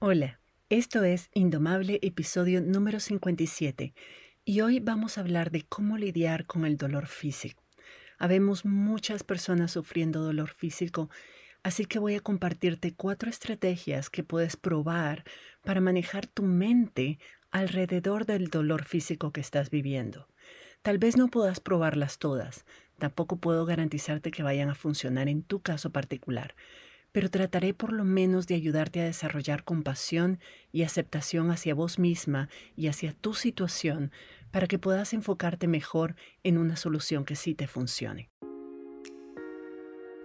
Hola, esto es Indomable, episodio número 57, y hoy vamos a hablar de cómo lidiar con el dolor físico. Habemos muchas personas sufriendo dolor físico, así que voy a compartirte cuatro estrategias que puedes probar para manejar tu mente alrededor del dolor físico que estás viviendo. Tal vez no puedas probarlas todas, tampoco puedo garantizarte que vayan a funcionar en tu caso particular, pero trataré por lo menos de ayudarte a desarrollar compasión y aceptación hacia vos misma y hacia tu situación para que puedas enfocarte mejor en una solución que sí te funcione.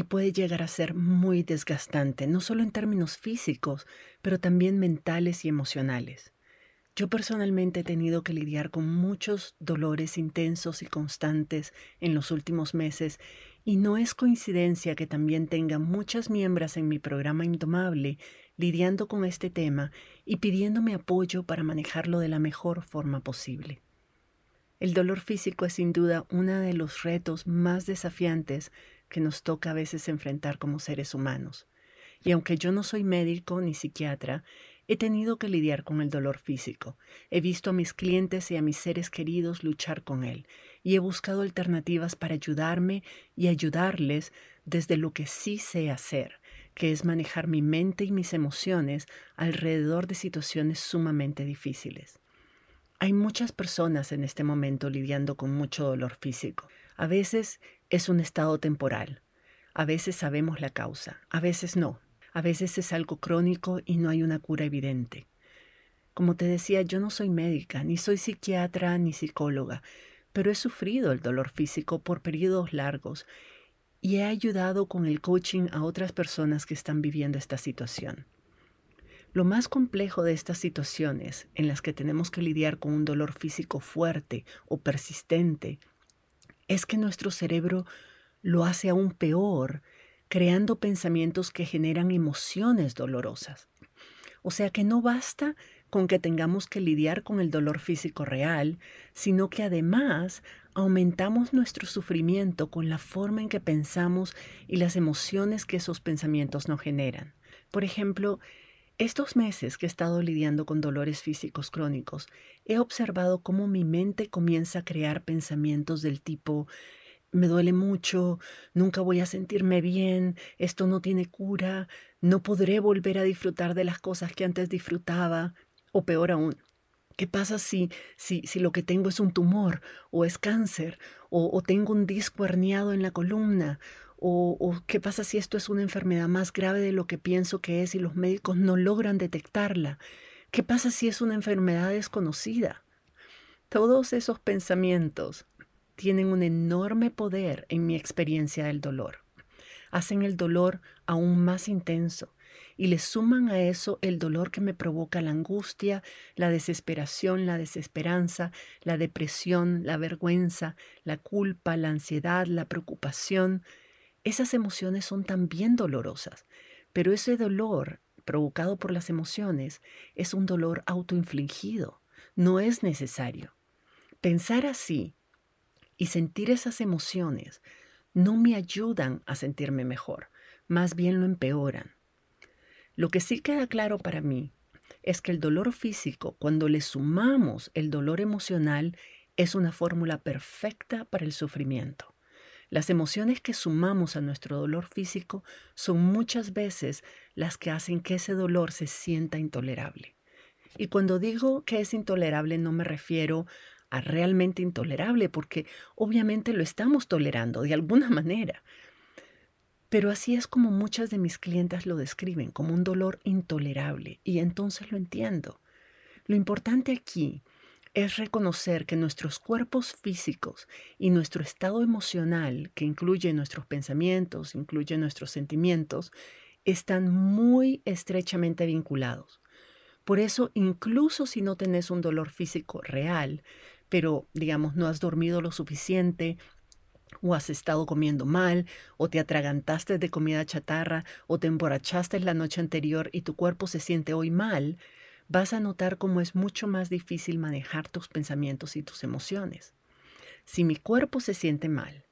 y puede llegar a ser muy desgastante, no solo en términos físicos, pero también mentales y emocionales. Yo personalmente he tenido que lidiar con muchos dolores intensos y constantes en los últimos meses y no es coincidencia que también tenga muchas miembros en mi programa Indomable lidiando con este tema y pidiéndome apoyo para manejarlo de la mejor forma posible. El dolor físico es sin duda uno de los retos más desafiantes que nos toca a veces enfrentar como seres humanos. Y aunque yo no soy médico ni psiquiatra, he tenido que lidiar con el dolor físico. He visto a mis clientes y a mis seres queridos luchar con él y he buscado alternativas para ayudarme y ayudarles desde lo que sí sé hacer, que es manejar mi mente y mis emociones alrededor de situaciones sumamente difíciles. Hay muchas personas en este momento lidiando con mucho dolor físico. A veces es un estado temporal. A veces sabemos la causa, a veces no. A veces es algo crónico y no hay una cura evidente. Como te decía, yo no soy médica, ni soy psiquiatra, ni psicóloga, pero he sufrido el dolor físico por periodos largos y he ayudado con el coaching a otras personas que están viviendo esta situación. Lo más complejo de estas situaciones en las que tenemos que lidiar con un dolor físico fuerte o persistente es que nuestro cerebro lo hace aún peor, creando pensamientos que generan emociones dolorosas. O sea que no basta con que tengamos que lidiar con el dolor físico real, sino que además aumentamos nuestro sufrimiento con la forma en que pensamos y las emociones que esos pensamientos nos generan. Por ejemplo, estos meses que he estado lidiando con dolores físicos crónicos, he observado cómo mi mente comienza a crear pensamientos del tipo me duele mucho, nunca voy a sentirme bien, esto no tiene cura, no podré volver a disfrutar de las cosas que antes disfrutaba, o peor aún, ¿qué pasa si, si, si lo que tengo es un tumor, o es cáncer, o, o tengo un disco herniado en la columna, o, qué pasa si esto es una enfermedad más grave de lo que pienso que es y los médicos no logran detectarla. ¿Qué pasa si es una enfermedad desconocida? Todos esos pensamientos tienen un enorme poder en mi experiencia del dolor. Hacen el dolor aún más intenso y le suman a eso el dolor que me provoca la angustia, la desesperación, la desesperanza, la depresión, la vergüenza, la culpa, la ansiedad, la preocupación, esas emociones son también dolorosas, pero ese dolor provocado por las emociones es un dolor autoinfligido, no es necesario. Pensar así y sentir esas emociones no me ayudan a sentirme mejor, más bien lo empeoran. Lo que sí queda claro para mí es que el dolor físico, cuando le sumamos el dolor emocional, es una fórmula perfecta para el sufrimiento. Las emociones que sumamos a nuestro dolor físico son muchas veces las que hacen que ese dolor se sienta intolerable. Y cuando digo que es intolerable no me refiero a realmente intolerable, porque obviamente lo estamos tolerando de alguna manera. Pero así es como muchas de mis clientas lo describen, como un dolor intolerable, y entonces lo entiendo. Lo importante aquí es reconocer que nuestros cuerpos físicos y nuestro estado emocional, que incluye nuestros pensamientos, incluye nuestros sentimientos, están muy estrechamente vinculados. Por eso, incluso si no tenés un dolor físico real, pero digamos no has dormido lo suficiente, o has estado comiendo mal, o te atragantaste de comida chatarra, o te emborrachaste la noche anterior y tu cuerpo se siente hoy mal, vas a notar cómo es mucho más difícil manejar tus pensamientos y tus emociones. Si mi cuerpo se siente mal,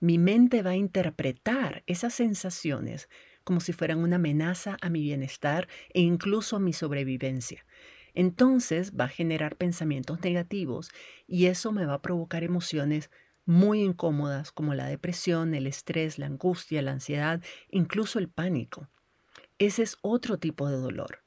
mi mente va a interpretar esas sensaciones como si fueran una amenaza a mi bienestar e incluso a mi sobrevivencia. Entonces va a generar pensamientos negativos y eso me va a provocar emociones muy incómodas como la depresión, el estrés, la angustia, la ansiedad, incluso el pánico. Ese es otro tipo de dolor.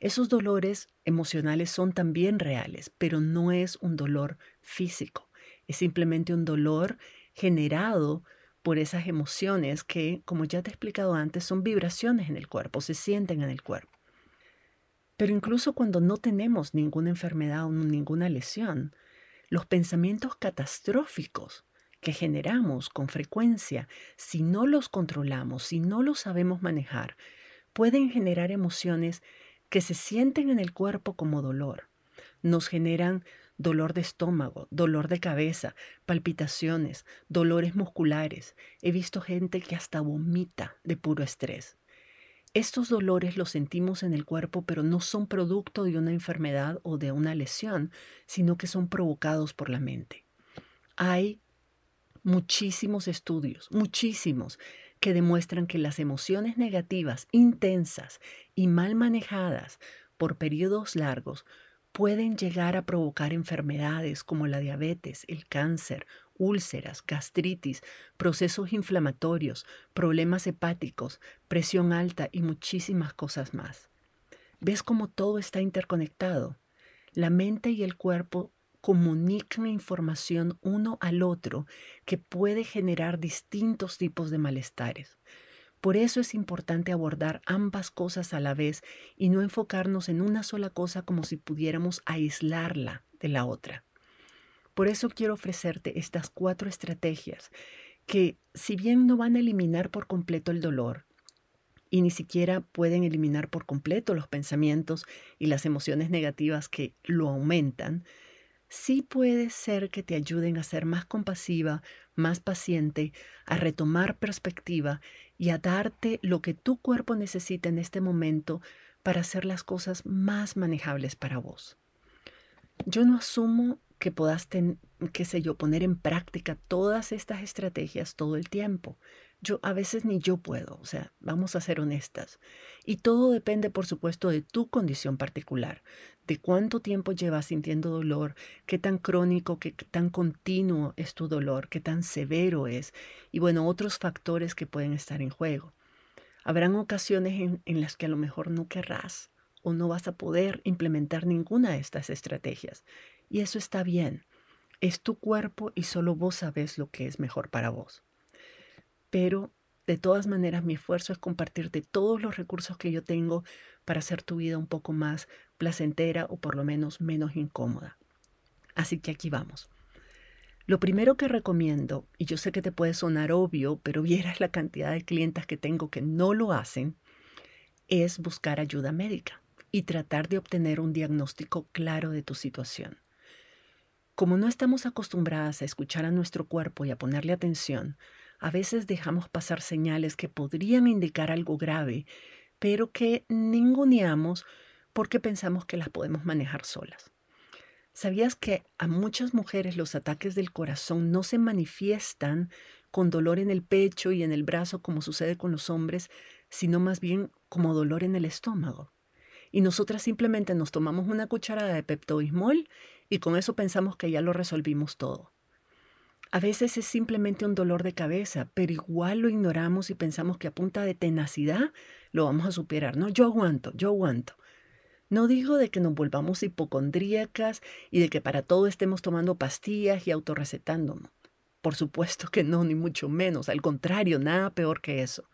Esos dolores emocionales son también reales, pero no es un dolor físico. Es simplemente un dolor generado por esas emociones que, como ya te he explicado antes, son vibraciones en el cuerpo, se sienten en el cuerpo. Pero incluso cuando no tenemos ninguna enfermedad o ninguna lesión, los pensamientos catastróficos que generamos con frecuencia, si no los controlamos, si no los sabemos manejar, pueden generar emociones que se sienten en el cuerpo como dolor. Nos generan dolor de estómago, dolor de cabeza, palpitaciones, dolores musculares. He visto gente que hasta vomita de puro estrés. Estos dolores los sentimos en el cuerpo, pero no son producto de una enfermedad o de una lesión, sino que son provocados por la mente. Hay muchísimos estudios, muchísimos, que demuestran que las emociones negativas, intensas y mal manejadas por periodos largos pueden llegar a provocar enfermedades como la diabetes, el cáncer, úlceras, gastritis, procesos inflamatorios, problemas hepáticos, presión alta y muchísimas cosas más. ¿Ves cómo todo está interconectado? La mente y el cuerpo comunican información uno al otro que puede generar distintos tipos de malestares. Por eso es importante abordar ambas cosas a la vez y no enfocarnos en una sola cosa como si pudiéramos aislarla de la otra. Por eso quiero ofrecerte estas cuatro estrategias que, si bien no van a eliminar por completo el dolor, y ni siquiera pueden eliminar por completo los pensamientos y las emociones negativas que lo aumentan, sí puede ser que te ayuden a ser más compasiva, más paciente, a retomar perspectiva y a darte lo que tu cuerpo necesita en este momento para hacer las cosas más manejables para vos. Yo no asumo que puedas, qué sé yo, poner en práctica todas estas estrategias todo el tiempo. Yo a veces ni yo puedo, o sea, vamos a ser honestas. Y todo depende, por supuesto, de tu condición particular, de cuánto tiempo llevas sintiendo dolor, qué tan crónico, qué tan continuo es tu dolor, qué tan severo es, y bueno, otros factores que pueden estar en juego. Habrán ocasiones en, en las que a lo mejor no querrás o no vas a poder implementar ninguna de estas estrategias. Y eso está bien. Es tu cuerpo y solo vos sabes lo que es mejor para vos pero de todas maneras mi esfuerzo es compartirte todos los recursos que yo tengo para hacer tu vida un poco más placentera o por lo menos menos incómoda. Así que aquí vamos. Lo primero que recomiendo, y yo sé que te puede sonar obvio, pero vieras la cantidad de clientes que tengo que no lo hacen, es buscar ayuda médica y tratar de obtener un diagnóstico claro de tu situación. Como no estamos acostumbradas a escuchar a nuestro cuerpo y a ponerle atención, a veces dejamos pasar señales que podrían indicar algo grave, pero que ninguneamos porque pensamos que las podemos manejar solas. ¿Sabías que a muchas mujeres los ataques del corazón no se manifiestan con dolor en el pecho y en el brazo como sucede con los hombres, sino más bien como dolor en el estómago? Y nosotras simplemente nos tomamos una cucharada de Pepto-Bismol y con eso pensamos que ya lo resolvimos todo. A veces es simplemente un dolor de cabeza, pero igual lo ignoramos y pensamos que a punta de tenacidad lo vamos a superar. No, yo aguanto, yo aguanto. No digo de que nos volvamos hipocondríacas y de que para todo estemos tomando pastillas y autorrecetándonos. Por supuesto que no, ni mucho menos. Al contrario, nada peor que eso.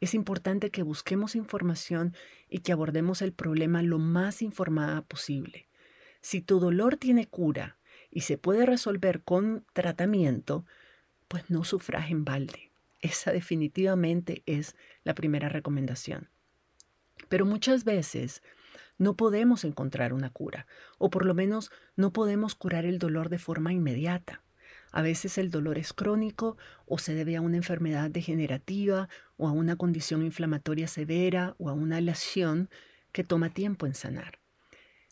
Es importante que busquemos información y que abordemos el problema lo más informada posible. Si tu dolor tiene cura, y se puede resolver con tratamiento, pues no sufras en balde. Esa definitivamente es la primera recomendación. Pero muchas veces no podemos encontrar una cura, o por lo menos no podemos curar el dolor de forma inmediata. A veces el dolor es crónico o se debe a una enfermedad degenerativa o a una condición inflamatoria severa o a una lesión que toma tiempo en sanar.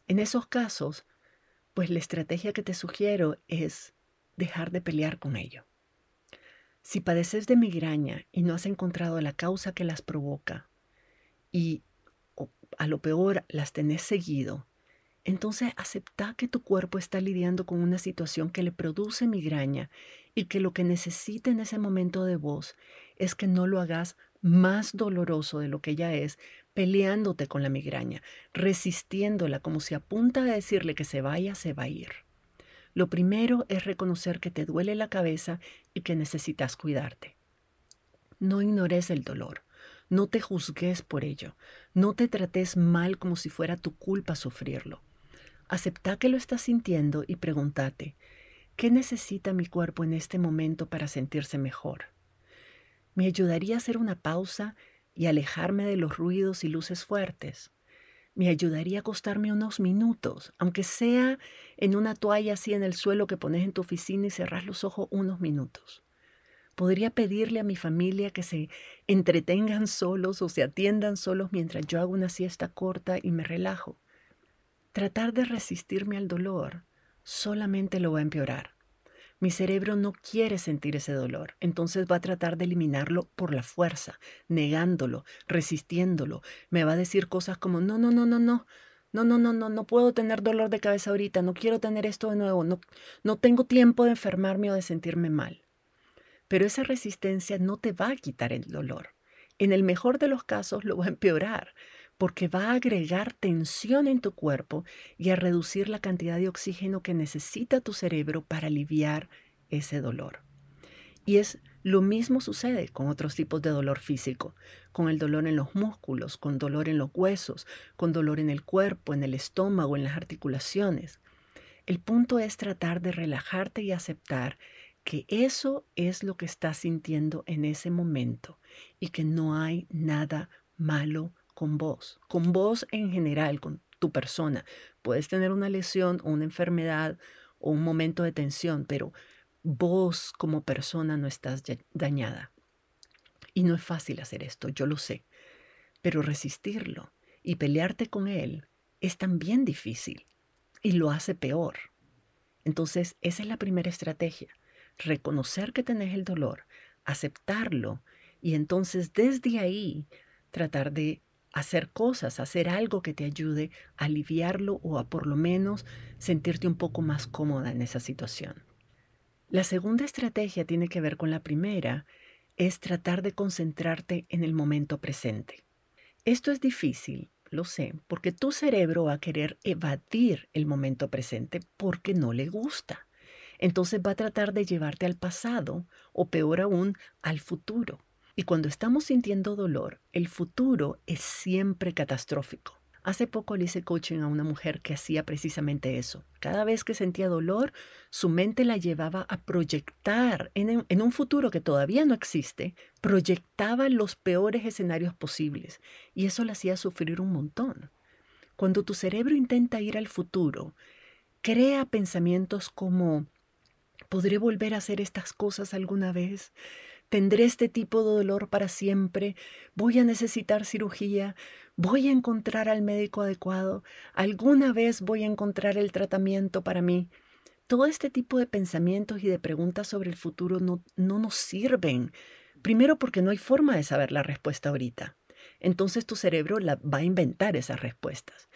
En esos casos, pues la estrategia que te sugiero es dejar de pelear con ello. Si padeces de migraña y no has encontrado la causa que las provoca y a lo peor las tenés seguido, entonces acepta que tu cuerpo está lidiando con una situación que le produce migraña y que lo que necesita en ese momento de vos es que no lo hagas más doloroso de lo que ya es, peleándote con la migraña, resistiéndola como si apunta a decirle que se vaya, se va a ir. Lo primero es reconocer que te duele la cabeza y que necesitas cuidarte. No ignores el dolor. No te juzgues por ello. No te trates mal como si fuera tu culpa sufrirlo. Acepta que lo estás sintiendo y pregúntate, ¿qué necesita mi cuerpo en este momento para sentirse mejor? ¿Me ayudaría a hacer una pausa y alejarme de los ruidos y luces fuertes? Me ayudaría a acostarme unos minutos, aunque sea en una toalla así en el suelo que pones en tu oficina y cerras los ojos unos minutos. Podría pedirle a mi familia que se entretengan solos o se atiendan solos mientras yo hago una siesta corta y me relajo. Tratar de resistirme al dolor solamente lo va a empeorar. Mi cerebro no quiere sentir ese dolor, entonces va a tratar de eliminarlo por la fuerza, negándolo, resistiéndolo. Me va a decir cosas como, no, no, no, no, no. No, no, no, no, no puedo tener dolor de cabeza ahorita, no quiero tener esto de nuevo, no, no tengo tiempo de enfermarme o de sentirme mal. Pero esa resistencia no te va a quitar el dolor. En el mejor de los casos lo va a empeorar, porque va a agregar tensión en tu cuerpo y a reducir la cantidad de oxígeno que necesita tu cerebro para aliviar ese dolor. Y es lo mismo sucede con otros tipos de dolor físico, con el dolor en los músculos, con dolor en los huesos, con dolor en el cuerpo, en el estómago, en las articulaciones. El punto es tratar de relajarte y aceptar que eso es lo que estás sintiendo en ese momento y que no hay nada malo con vos, con vos en general, con tu persona. Puedes tener una lesión o una enfermedad o un momento de tensión, pero vos como persona no estás dañada. Y no es fácil hacer esto, yo lo sé, pero resistirlo y pelearte con él es también difícil y lo hace peor. Entonces, esa es la primera estrategia, reconocer que tenés el dolor, aceptarlo y entonces desde ahí tratar de hacer cosas, hacer algo que te ayude a aliviarlo o a por lo menos sentirte un poco más cómoda en esa situación. La segunda estrategia tiene que ver con la primera, es tratar de concentrarte en el momento presente. Esto es difícil, lo sé, porque tu cerebro va a querer evadir el momento presente porque no le gusta. Entonces va a tratar de llevarte al pasado o peor aún al futuro. Y cuando estamos sintiendo dolor, el futuro es siempre catastrófico. Hace poco le hice coaching a una mujer que hacía precisamente eso. Cada vez que sentía dolor, su mente la llevaba a proyectar en, en, un futuro que todavía no existe, proyectaba los peores escenarios posibles y eso la hacía sufrir un montón. Cuando tu cerebro intenta ir al futuro, crea pensamientos como, ¿podré volver a hacer estas cosas alguna vez? Tendré este tipo de dolor para siempre, voy a necesitar cirugía, voy a encontrar al médico adecuado, alguna vez voy a encontrar el tratamiento para mí. Todo este tipo de pensamientos y de preguntas sobre el futuro no, no nos sirven. Primero porque no hay forma de saber la respuesta ahorita. Entonces tu cerebro la, va a inventar esas respuestas.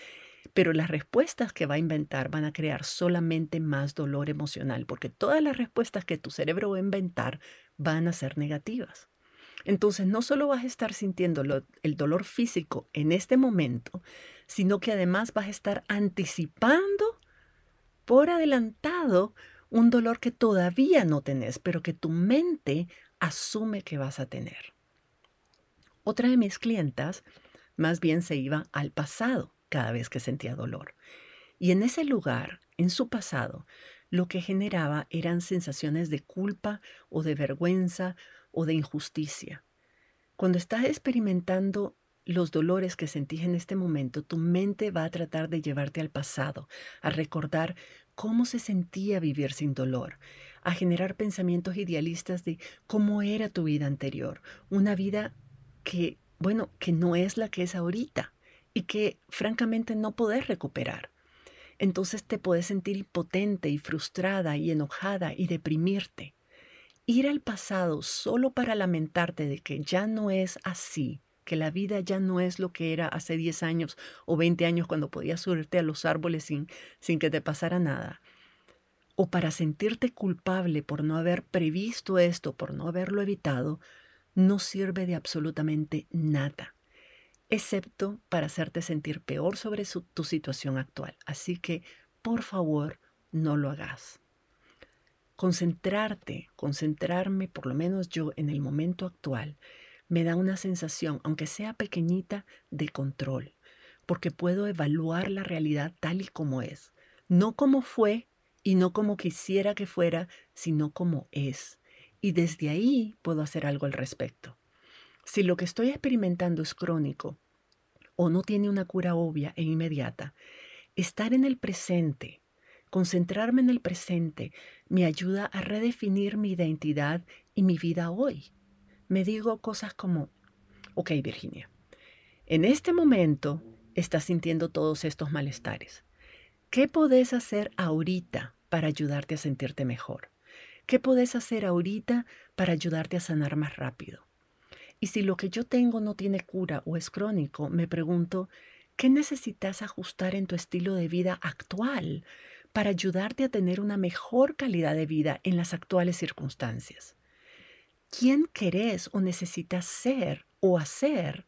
Pero las respuestas que va a inventar van a crear solamente más dolor emocional, porque todas las respuestas que tu cerebro va a inventar van a ser negativas. Entonces no solo vas a estar sintiendo el dolor físico en este momento, sino que además vas a estar anticipando por adelantado un dolor que todavía no tenés, pero que tu mente asume que vas a tener. Otra de mis clientas más bien se iba al pasado cada vez que sentía dolor. Y en ese lugar, en su pasado, lo que generaba eran sensaciones de culpa o de vergüenza o de injusticia. Cuando estás experimentando los dolores que sentís en este momento, tu mente va a tratar de llevarte al pasado, a recordar cómo se sentía vivir sin dolor, a generar pensamientos idealistas de cómo era tu vida anterior, una vida que, bueno, que no es la que es ahorita y que francamente no podés recuperar. Entonces te puedes sentir impotente y frustrada y enojada y deprimirte. Ir al pasado solo para lamentarte de que ya no es así, que la vida ya no es lo que era hace 10 años o 20 años cuando podías subirte a los árboles sin, sin que te pasara nada. O para sentirte culpable por no haber previsto esto, por no haberlo evitado, no sirve de absolutamente nada, excepto para hacerte sentir peor sobre tu situación actual. Así que, por favor, no lo hagas. Concentrarte, concentrarme, por lo menos yo, en el momento actual, me da una sensación, aunque sea pequeñita, de control, porque puedo evaluar la realidad tal y como es, no como fue y no como quisiera que fuera, sino como es. Y desde ahí puedo hacer algo al respecto. Si lo que estoy experimentando es crónico o no tiene una cura obvia e inmediata, estar en el presente, concentrarme en el presente, me ayuda a redefinir mi identidad y mi vida hoy me digo cosas como, ok Virginia, en este momento estás sintiendo todos estos malestares. ¿Qué podés hacer ahorita para ayudarte a sentirte mejor? ¿Qué podés hacer ahorita para ayudarte a sanar más rápido? Y si lo que yo tengo no tiene cura o es crónico, me pregunto, ¿qué necesitas ajustar en tu estilo de vida actual para ayudarte a tener una mejor calidad de vida en las actuales circunstancias? quién querés o necesitas ser o hacer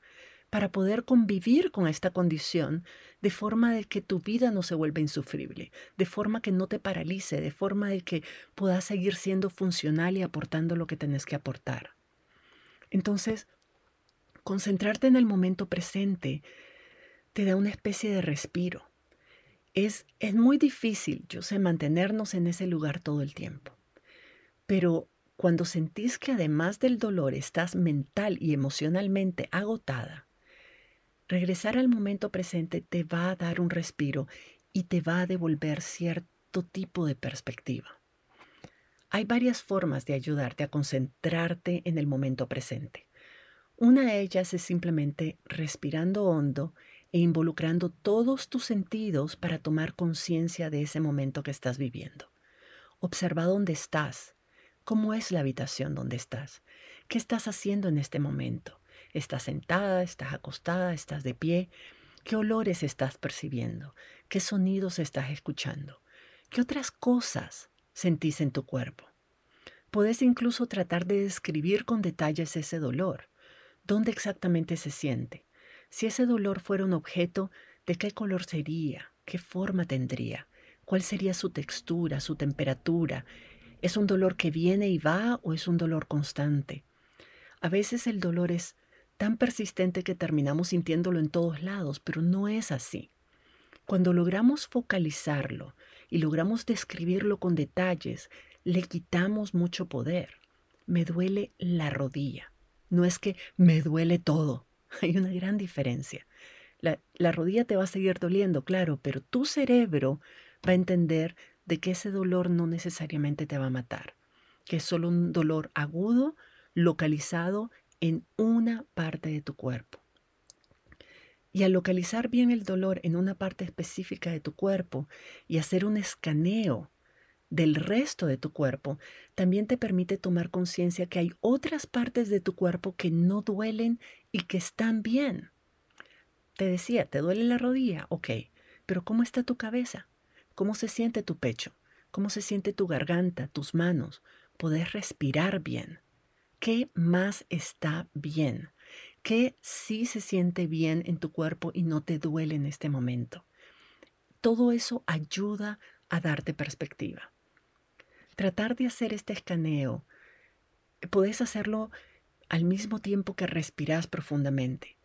para poder convivir con esta condición de forma de que tu vida no se vuelva insufrible, de forma que no te paralice, de forma de que puedas seguir siendo funcional y aportando lo que tenés que aportar. Entonces, concentrarte en el momento presente te da una especie de respiro. Es, es muy difícil, yo sé, mantenernos en ese lugar todo el tiempo, pero cuando sentís que además del dolor estás mental y emocionalmente agotada, regresar al momento presente te va a dar un respiro y te va a devolver cierto tipo de perspectiva. Hay varias formas de ayudarte a concentrarte en el momento presente. Una de ellas es simplemente respirando hondo e involucrando todos tus sentidos para tomar conciencia de ese momento que estás viviendo. Observa dónde estás, ¿Cómo es la habitación donde estás? ¿Qué estás haciendo en este momento? ¿Estás sentada? ¿Estás acostada? ¿Estás de pie? ¿Qué olores estás percibiendo? ¿Qué sonidos estás escuchando? ¿Qué otras cosas sentís en tu cuerpo? Puedes incluso tratar de describir con detalles ese dolor. ¿Dónde exactamente se siente? Si ese dolor fuera un objeto, ¿de qué color sería? ¿Qué forma tendría? ¿Cuál sería su textura, su temperatura? ¿Es un dolor que viene y va o es un dolor constante? A veces el dolor es tan persistente que terminamos sintiéndolo en todos lados, pero no es así. Cuando logramos focalizarlo y logramos describirlo con detalles, le quitamos mucho poder. Me duele la rodilla. No es que me duele todo. Hay una gran diferencia. La, la, rodilla te va a seguir doliendo, claro, pero tu cerebro va a entender de que ese dolor no necesariamente te va a matar, que es solo un dolor agudo, localizado en una parte de tu cuerpo. Y al localizar bien el dolor en una parte específica de tu cuerpo y hacer un escaneo del resto de tu cuerpo, también te permite tomar conciencia que hay otras partes de tu cuerpo que no duelen y que están bien. Te decía, ¿te duele la rodilla? Ok, pero ¿cómo está tu cabeza? ¿Cómo se siente tu pecho? ¿Cómo se siente tu garganta, tus manos? ¿Podés respirar bien? ¿Qué más está bien? ¿Qué sí se siente bien en tu cuerpo y no te duele en este momento? Todo eso ayuda a darte perspectiva. Tratar de hacer este escaneo, puedes hacerlo al mismo tiempo que respiras profundamente,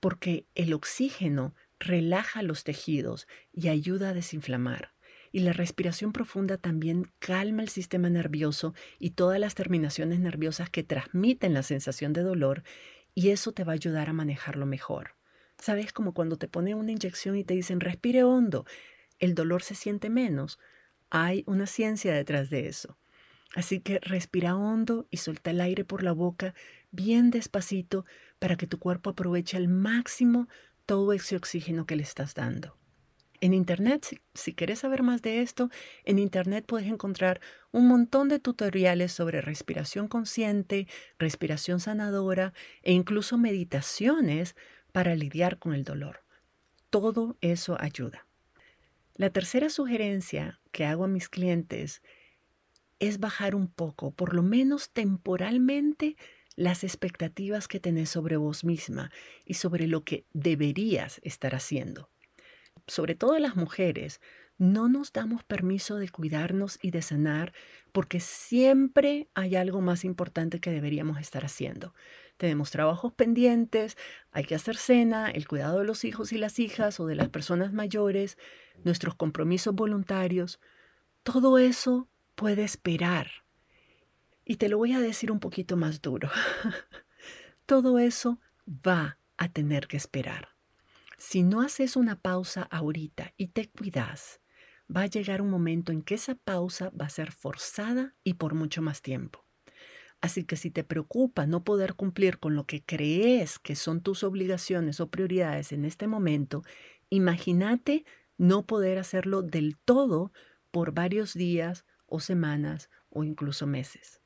porque el oxígeno relaja los tejidos y ayuda a desinflamar. Y la respiración profunda también calma el sistema nervioso y todas las terminaciones nerviosas que transmiten la sensación de dolor y eso te va a ayudar a manejarlo mejor. ¿Sabes? Como cuando te ponen una inyección y te dicen respire hondo, el dolor se siente menos. Hay una ciencia detrás de eso. Así que respira hondo y suelta el aire por la boca bien despacito para que tu cuerpo aproveche al máximo todo ese oxígeno que le estás dando. En Internet, si, quieres saber más de esto, en Internet puedes encontrar un montón de tutoriales sobre respiración consciente, respiración sanadora e incluso meditaciones para lidiar con el dolor. Todo eso ayuda. La tercera sugerencia que hago a mis clientes es bajar un poco, por lo menos temporalmente, las expectativas que tenés sobre vos misma y sobre lo que deberías estar haciendo. Sobre todo las mujeres, no nos damos permiso de cuidarnos y de sanar porque siempre hay algo más importante que deberíamos estar haciendo. Tenemos trabajos pendientes, hay que hacer cena, el cuidado de los hijos y las hijas o de las personas mayores, nuestros compromisos voluntarios. Todo eso puede esperar. Y te lo voy a decir un poquito más duro. Todo eso va a tener que esperar. Si no haces una pausa ahorita y te cuidas, va a llegar un momento en que esa pausa va a ser forzada y por mucho más tiempo. Así que si te preocupa no poder cumplir con lo que crees que son tus obligaciones o prioridades en este momento, imagínate no poder hacerlo del todo por varios días o semanas o incluso meses.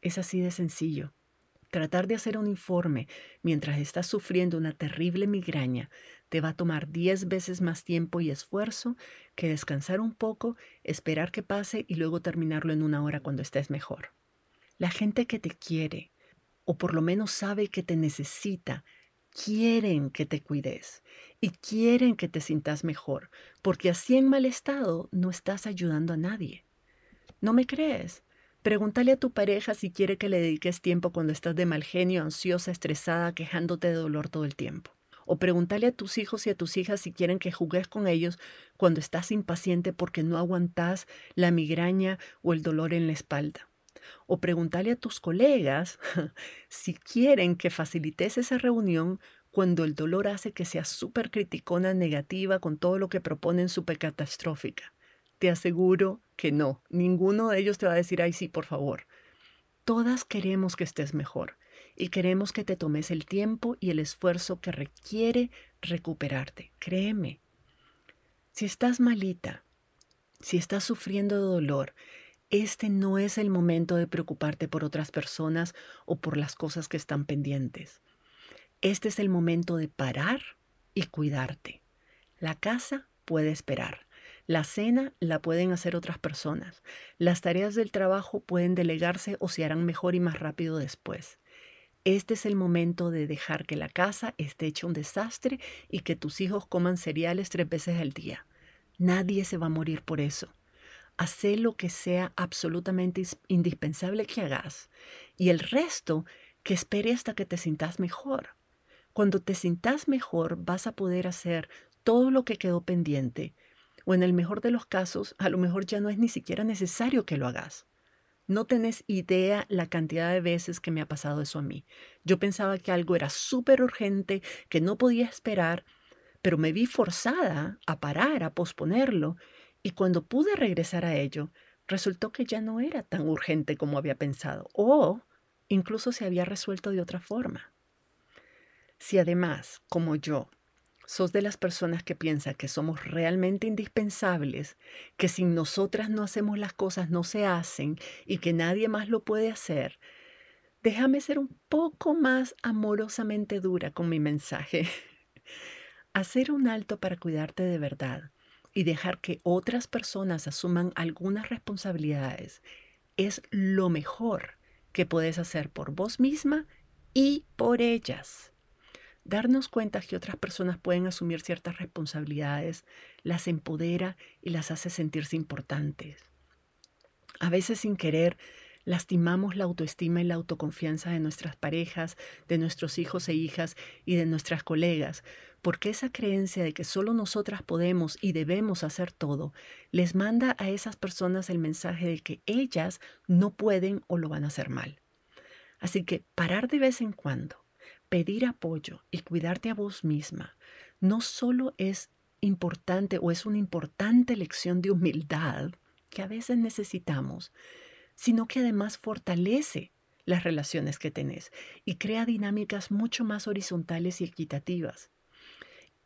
Es así de sencillo. Tratar de hacer un informe mientras estás sufriendo una terrible migraña te va a tomar 10 veces más tiempo y esfuerzo que descansar un poco, esperar que pase y luego terminarlo en una hora cuando estés mejor. La gente que te quiere, o por lo menos sabe que te necesita, quieren que te cuides y quieren que te sientas mejor, porque así en mal estado no estás ayudando a nadie. ¿No me crees? Pregúntale a tu pareja si quiere que le dediques tiempo cuando estás de mal genio, ansiosa, estresada, quejándote de dolor todo el tiempo. O pregúntale a tus hijos y a tus hijas si quieren que jugues con ellos cuando estás impaciente porque no aguantas la migraña o el dolor en la espalda. O pregúntale a tus colegas si quieren que facilites esa reunión cuando el dolor hace que seas súper criticona, negativa con todo lo que proponen súper catastrófica. Te aseguro que no. Ninguno de ellos te va a decir, ay, sí, por favor. Todas queremos que estés mejor y queremos que te tomes el tiempo y el esfuerzo que requiere recuperarte. Créeme. Si estás malita, si estás sufriendo de dolor, este no es el momento de preocuparte por otras personas o por las cosas que están pendientes. Este es el momento de parar y cuidarte. La casa puede esperar. La cena la pueden hacer otras personas. Las tareas del trabajo pueden delegarse o se harán mejor y más rápido después. Este es el momento de dejar que la casa esté hecha un desastre y que tus hijos coman cereales tres veces al día. Nadie se va a morir por eso. Haz lo que sea absolutamente indispensable que hagas y el resto que espere hasta que te sientas mejor. Cuando te sientas mejor vas a poder hacer todo lo que quedó pendiente o en el mejor de los casos, a lo mejor ya no es ni siquiera necesario que lo hagas. No tenés idea la cantidad de veces que me ha pasado eso a mí. Yo pensaba que algo era súper urgente, que no podía esperar, pero me vi forzada a parar, a posponerlo, y cuando pude regresar a ello, resultó que ya no era tan urgente como había pensado, o incluso se había resuelto de otra forma. Si además, como yo, sos de las personas que piensan que somos realmente indispensables, que sin nosotras no hacemos las cosas no se hacen y que nadie más lo puede hacer, déjame ser un poco más amorosamente dura con mi mensaje. Hacer un alto para cuidarte de verdad y dejar que otras personas asuman algunas responsabilidades es lo mejor que puedes hacer por vos misma y por ellas. Darnos cuenta que otras personas pueden asumir ciertas responsabilidades las empodera y las hace sentirse importantes. A veces sin querer lastimamos la autoestima y la autoconfianza de nuestras parejas, de nuestros hijos e hijas y de nuestras colegas, porque esa creencia de que solo nosotras podemos y debemos hacer todo les manda a esas personas el mensaje de que ellas no pueden o lo van a hacer mal. Así que parar de vez en cuando pedir apoyo y cuidarte a vos misma no solo es importante o es una importante lección de humildad que a veces necesitamos, sino que además fortalece las relaciones que tenés y crea dinámicas mucho más horizontales y equitativas.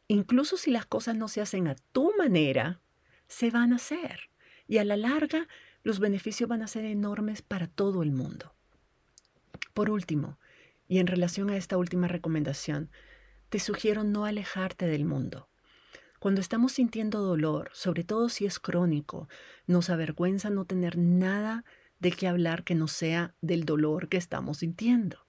Incluso si las cosas no se hacen a tu manera, se van a hacer. Y a la larga, los beneficios van a ser enormes para todo el mundo. Por último, y en relación a esta última recomendación, te sugiero no alejarte del mundo. Cuando estamos sintiendo dolor, sobre todo si es crónico, nos avergüenza no tener nada de qué hablar que no sea del dolor que estamos sintiendo.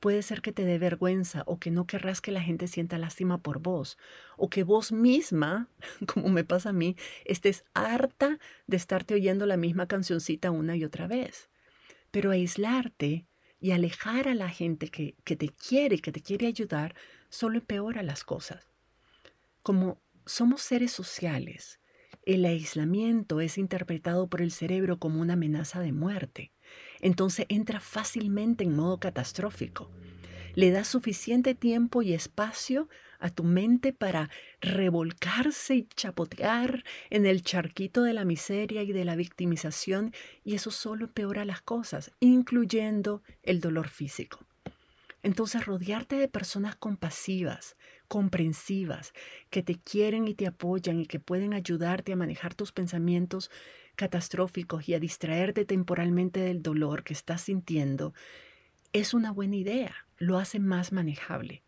Puede ser que te dé vergüenza o que no querrás que la gente sienta lástima por vos o que vos misma, como me pasa a mí, estés harta de estarte oyendo la misma cancioncita una y otra vez. Pero aislarte y alejar a la gente que, que te quiere, que te quiere ayudar, solo empeora las cosas. Como somos seres sociales, el aislamiento es interpretado por el cerebro como una amenaza de muerte. Entonces entra fácilmente en modo catastrófico. Le da suficiente tiempo y espacio a tu mente para revolcarse y chapotear en el charquito de la miseria y de la victimización y eso solo empeora las cosas, incluyendo el dolor físico. Entonces rodearte de personas compasivas, comprensivas, que te quieren y te apoyan y que pueden ayudarte a manejar tus pensamientos catastróficos y a distraerte temporalmente del dolor que estás sintiendo, es una buena idea, lo hace más manejable.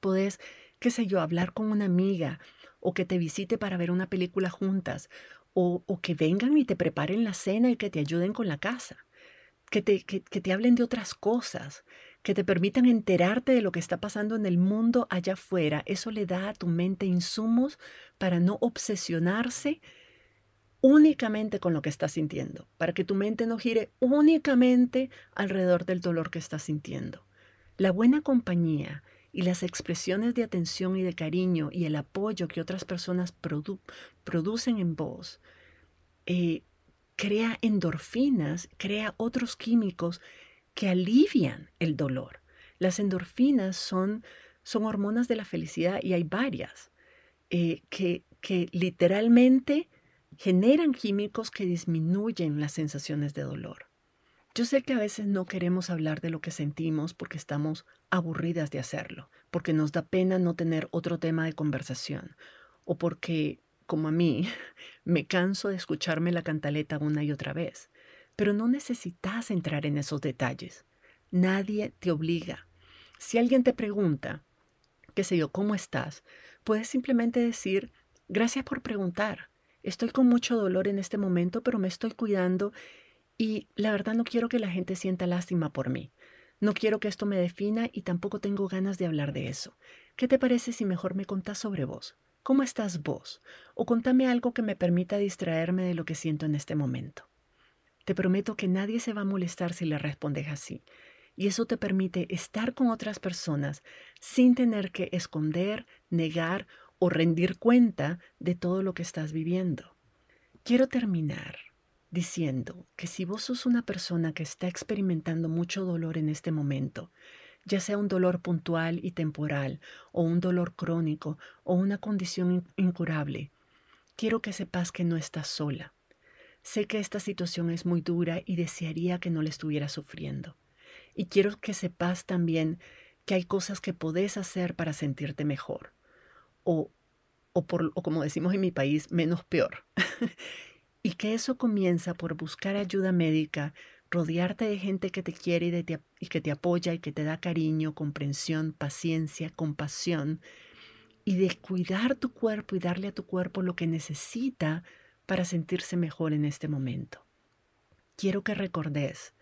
Puedes, qué sé yo, hablar con una amiga o que te visite para ver una película juntas o, que vengan y te preparen la cena y que te ayuden con la casa, que te, que te hablen de otras cosas, que te permitan enterarte de lo que está pasando en el mundo allá afuera. Eso le da a tu mente insumos para no obsesionarse únicamente con lo que estás sintiendo, para que tu mente no gire únicamente alrededor del dolor que estás sintiendo. La buena compañía y las expresiones de atención y de cariño y el apoyo que otras personas producen en vos eh, crea endorfinas, crea otros químicos que alivian el dolor. Las endorfinas son, son hormonas de la felicidad y hay varias eh, que, que literalmente generan químicos que disminuyen las sensaciones de dolor. Yo sé que a veces no queremos hablar de lo que sentimos porque estamos aburridas de hacerlo, porque nos da pena no tener otro tema de conversación, o porque, como a mí, me canso de escucharme la cantaleta una y otra vez. Pero no necesitas entrar en esos detalles. Nadie te obliga. Si alguien te pregunta, qué sé yo, ¿cómo estás? Puedes simplemente decir, gracias por preguntar. Estoy con mucho dolor en este momento, pero me estoy cuidando y la verdad no quiero que la gente sienta lástima por mí. No quiero que esto me defina y tampoco tengo ganas de hablar de eso. ¿Qué te parece si mejor me contás sobre vos? ¿Cómo estás vos? O contame algo que me permita distraerme de lo que siento en este momento. Te prometo que nadie se va a molestar si le respondes así. Y eso te permite estar con otras personas sin tener que esconder, negar o rendir cuenta de todo lo que estás viviendo. Quiero terminar diciendo que si vos sos una persona que está experimentando mucho dolor en este momento, ya sea un dolor puntual y temporal, o un dolor crónico, o una condición incurable, quiero que sepas que no estás sola. Sé que esta situación es muy dura y desearía que no la estuviera sufriendo. Y quiero que sepas también que hay cosas que podés hacer para sentirte mejor. O, o, por, o como decimos en mi país, menos peor. y que eso comienza por buscar ayuda médica, rodearte de gente que te quiere y, de y que te apoya y que te da cariño, comprensión, paciencia, compasión, y de cuidar tu cuerpo y darle a tu cuerpo lo que necesita para sentirse mejor en este momento. Quiero que recordes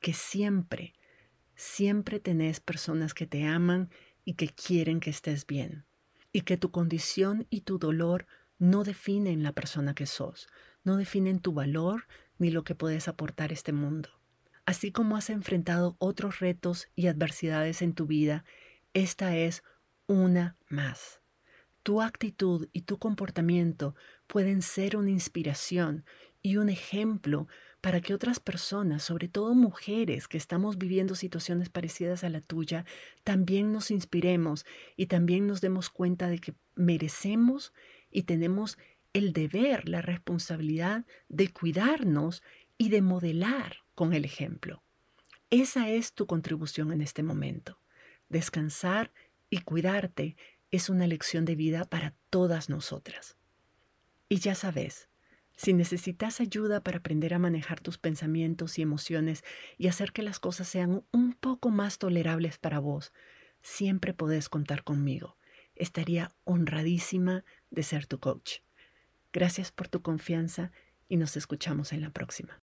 que siempre, siempre tenés personas que te aman y que quieren que estés bien, y que tu condición y tu dolor no definen la persona que sos, no definen tu valor ni lo que puedes aportar a este mundo. Así como has enfrentado otros retos y adversidades en tu vida, esta es una más. Tu actitud y tu comportamiento pueden ser una inspiración y un ejemplo para que otras personas, sobre todo mujeres que estamos viviendo situaciones parecidas a la tuya, también nos inspiremos y también nos demos cuenta de que merecemos y tenemos el deber, la responsabilidad de cuidarnos y de modelar con el ejemplo. Esa es tu contribución en este momento. Descansar y cuidarte es una lección de vida para todas nosotras. Y ya sabes, si necesitas ayuda para aprender a manejar tus pensamientos y emociones y hacer que las cosas sean un poco más tolerables para vos, siempre podés contar conmigo. Estaría honradísima de ser tu coach. Gracias por tu confianza y nos escuchamos en la próxima.